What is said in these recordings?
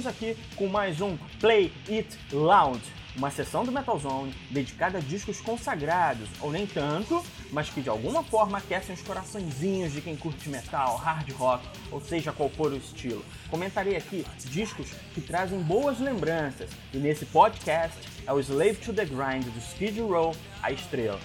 Estamos aqui com mais um Play It Loud, uma sessão do Metal Zone dedicada a discos consagrados, ou nem tanto, mas que de alguma forma aquecem os coraçõezinhos de quem curte metal, hard rock, ou seja qual for o estilo. Comentarei aqui discos que trazem boas lembranças, e nesse podcast é o Slave to the Grind do Skid Row, a estrela.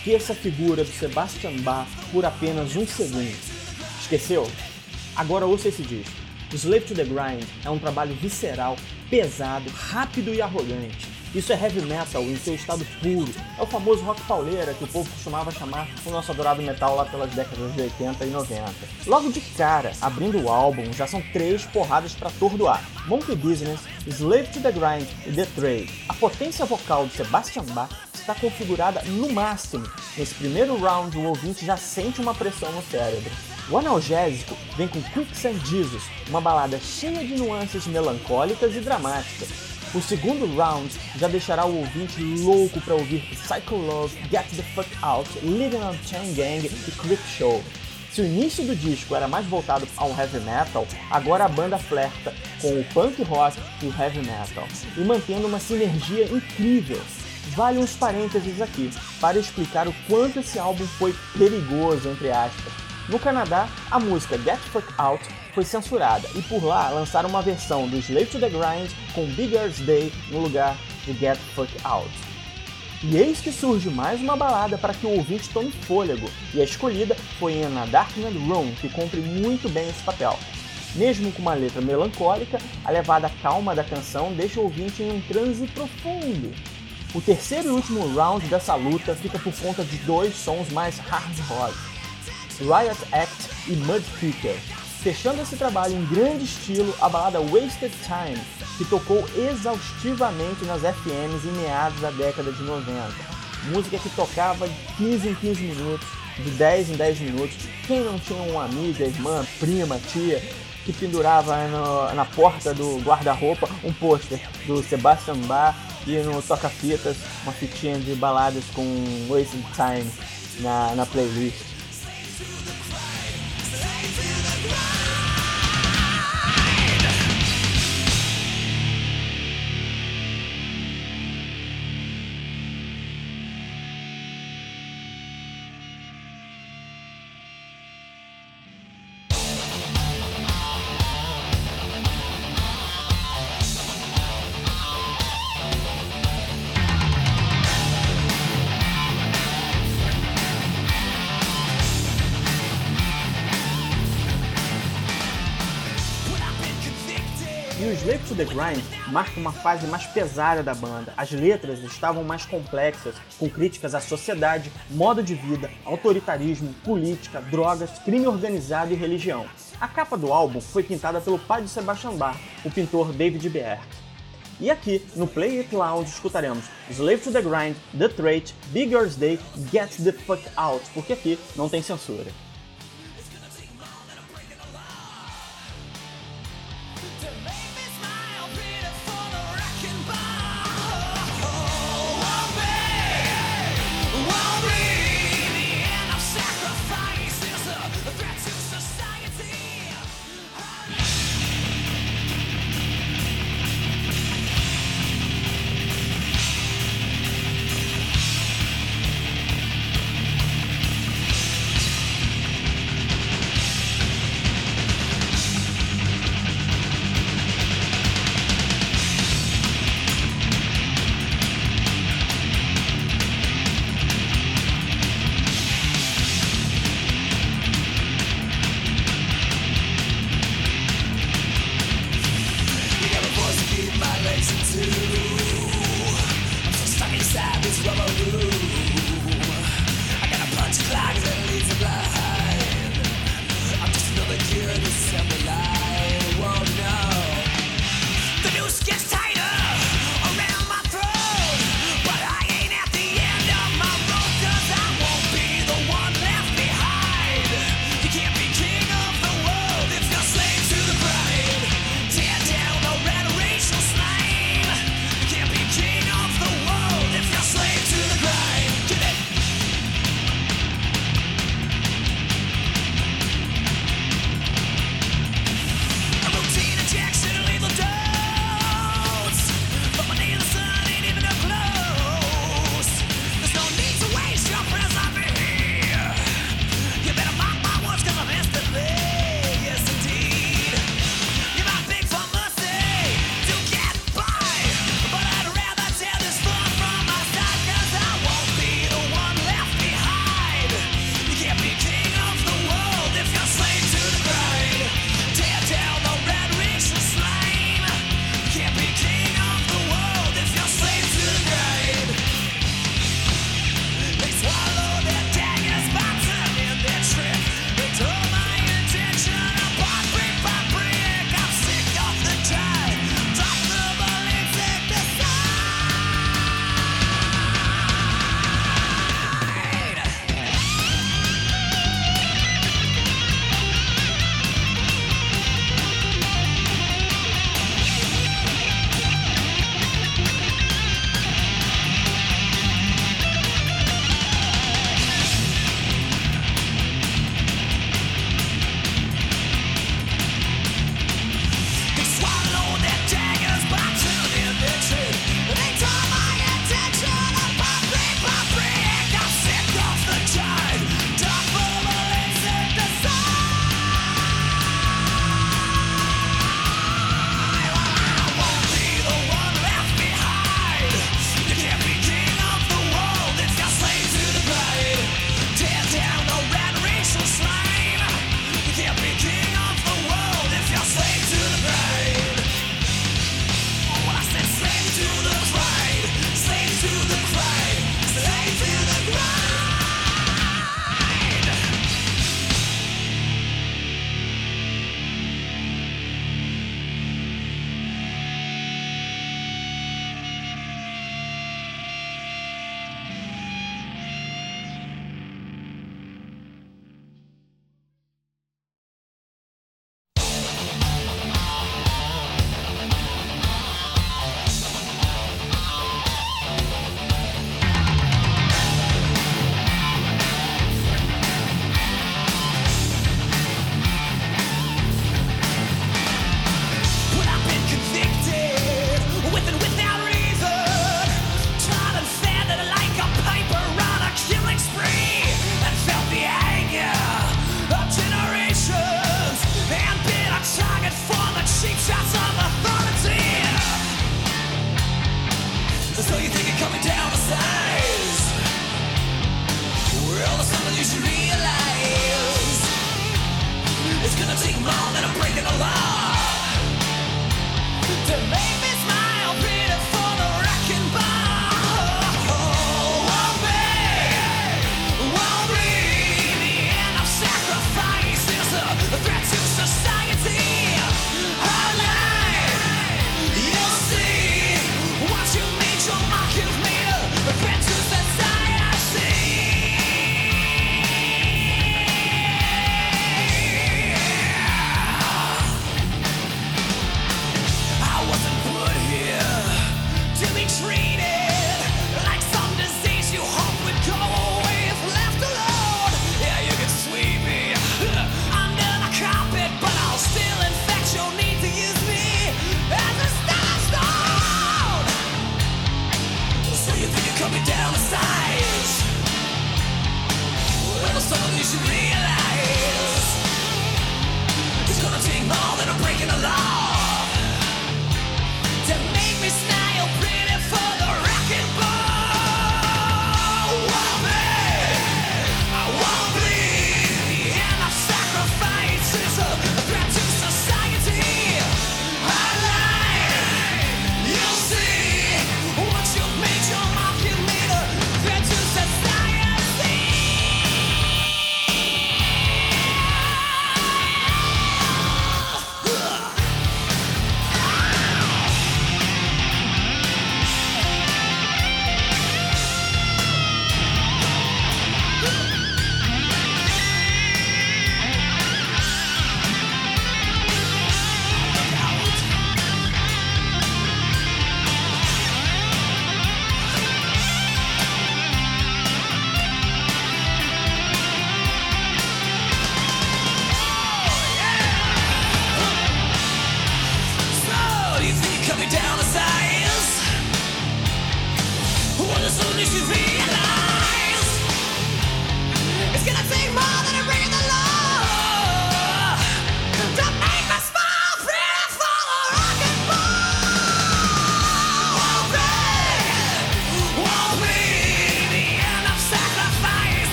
Esqueça a figura do Sebastian Bach por apenas um segundo. Esqueceu? Agora ouça esse disco. Slave to the Grind é um trabalho visceral, pesado, rápido e arrogante. Isso é heavy metal em seu estado puro. É o famoso rock pauleira que o povo costumava chamar o nosso adorado metal lá pelas décadas de 80 e 90. Logo de cara, abrindo o álbum, já são três porradas para atordoar. Monkey Business, Slave to the Grind e The Trade. A potência vocal de Sebastian Bach está configurada no máximo. Nesse primeiro round, o ouvinte já sente uma pressão no cérebro. O analgésico vem com Quicksand Jesus, uma balada cheia de nuances melancólicas e dramáticas. O segundo round já deixará o ouvinte louco para ouvir Psycho Love, Get the Fuck Out, Living on Chain Gang e Click Show. Se o início do disco era mais voltado ao heavy metal, agora a banda flerta com o punk rock e o heavy metal, e mantendo uma sinergia incrível. Vale uns parênteses aqui para explicar o quanto esse álbum foi perigoso, entre aspas. No Canadá, a música Get Fuck Out foi censurada e por lá lançaram uma versão do Slave to the Grind com Big Earth Day no lugar de Get Fuck Out. E eis que surge mais uma balada para que o ouvinte tome fôlego, e a escolhida foi em A Darkened Room, que cumpre muito bem esse papel. Mesmo com uma letra melancólica, a levada calma da canção deixa o ouvinte em um transe profundo. O terceiro e último round dessa luta fica por conta de dois sons mais hard rock, Riot Act e Mudkicker, fechando esse trabalho em grande estilo a balada Wasted Time, que tocou exaustivamente nas FMs em meados da década de 90. Música que tocava de 15 em 15 minutos, de 10 em 10 minutos. Quem não tinha uma amiga, irmã, prima, tia que pendurava no, na porta do guarda-roupa um pôster do Sebastian Bach e no toca-fitas uma fitinha de baladas com Wasted Time na, na playlist. Slave to the Grind marca uma fase mais pesada da banda. As letras estavam mais complexas, com críticas à sociedade, modo de vida, autoritarismo, política, drogas, crime organizado e religião. A capa do álbum foi pintada pelo pai de Sebastian Bach, o pintor David Berg. E aqui, no Play It Loud, escutaremos Slave to the Grind, The Trait, Big Girls Day, Get the Fuck Out, porque aqui não tem censura.